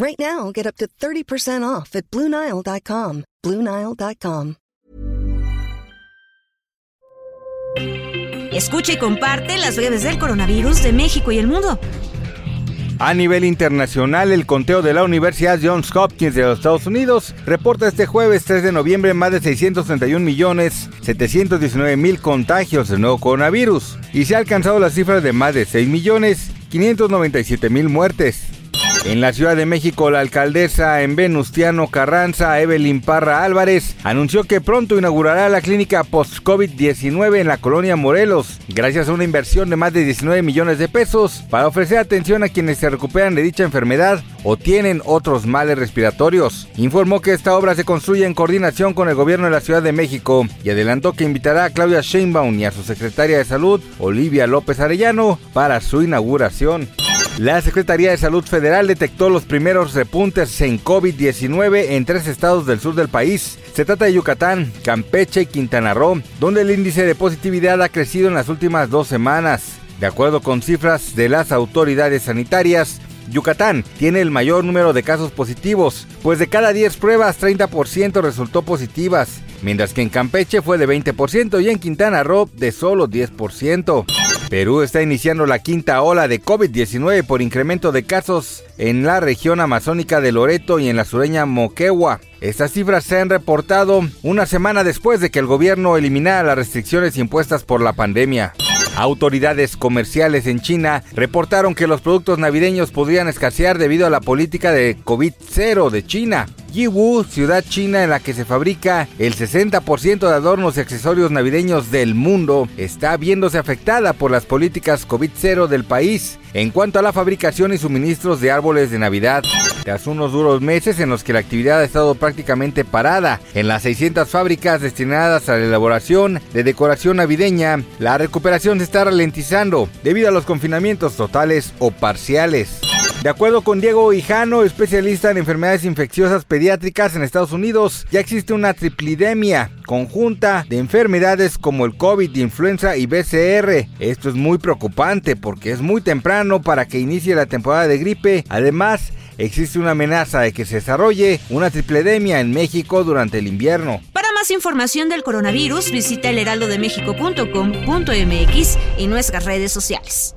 Right now, get up to 30% off at BlueNile.com. BlueNile.com. Escucha y comparte las breves del coronavirus de México y el mundo. A nivel internacional, el conteo de la Universidad Johns Hopkins de los Estados Unidos reporta este jueves 3 de noviembre más de 631 millones 719 mil contagios del nuevo coronavirus y se ha alcanzado la cifra de más de 6 millones 597 mil muertes. En la Ciudad de México, la alcaldesa en Venustiano Carranza, Evelyn Parra Álvarez, anunció que pronto inaugurará la clínica post-COVID-19 en la colonia Morelos, gracias a una inversión de más de 19 millones de pesos para ofrecer atención a quienes se recuperan de dicha enfermedad o tienen otros males respiratorios. Informó que esta obra se construye en coordinación con el gobierno de la Ciudad de México y adelantó que invitará a Claudia Sheinbaum y a su secretaria de Salud, Olivia López Arellano, para su inauguración. La Secretaría de Salud Federal detectó los primeros repuntes en COVID-19 en tres estados del sur del país. Se trata de Yucatán, Campeche y Quintana Roo, donde el índice de positividad ha crecido en las últimas dos semanas. De acuerdo con cifras de las autoridades sanitarias, Yucatán tiene el mayor número de casos positivos, pues de cada 10 pruebas 30% resultó positivas, mientras que en Campeche fue de 20% y en Quintana Roo de solo 10%. Perú está iniciando la quinta ola de COVID-19 por incremento de casos en la región amazónica de Loreto y en la sureña Moquegua. Estas cifras se han reportado una semana después de que el gobierno eliminara las restricciones impuestas por la pandemia. Autoridades comerciales en China reportaron que los productos navideños podrían escasear debido a la política de COVID-0 de China. Yiwu, ciudad china en la que se fabrica el 60% de adornos y accesorios navideños del mundo, está viéndose afectada por las políticas COVID-0 del país en cuanto a la fabricación y suministros de árboles de Navidad. Tras unos duros meses en los que la actividad ha estado prácticamente parada en las 600 fábricas destinadas a la elaboración de decoración navideña, la recuperación se está ralentizando debido a los confinamientos totales o parciales. De acuerdo con Diego Hijano, especialista en enfermedades infecciosas pediátricas en Estados Unidos, ya existe una triplidemia conjunta de enfermedades como el COVID, influenza y BCR. Esto es muy preocupante porque es muy temprano para que inicie la temporada de gripe. Además, existe una amenaza de que se desarrolle una tripledemia en México durante el invierno. Para más información del coronavirus, visita elheraldodemexico.com.mx y nuestras redes sociales.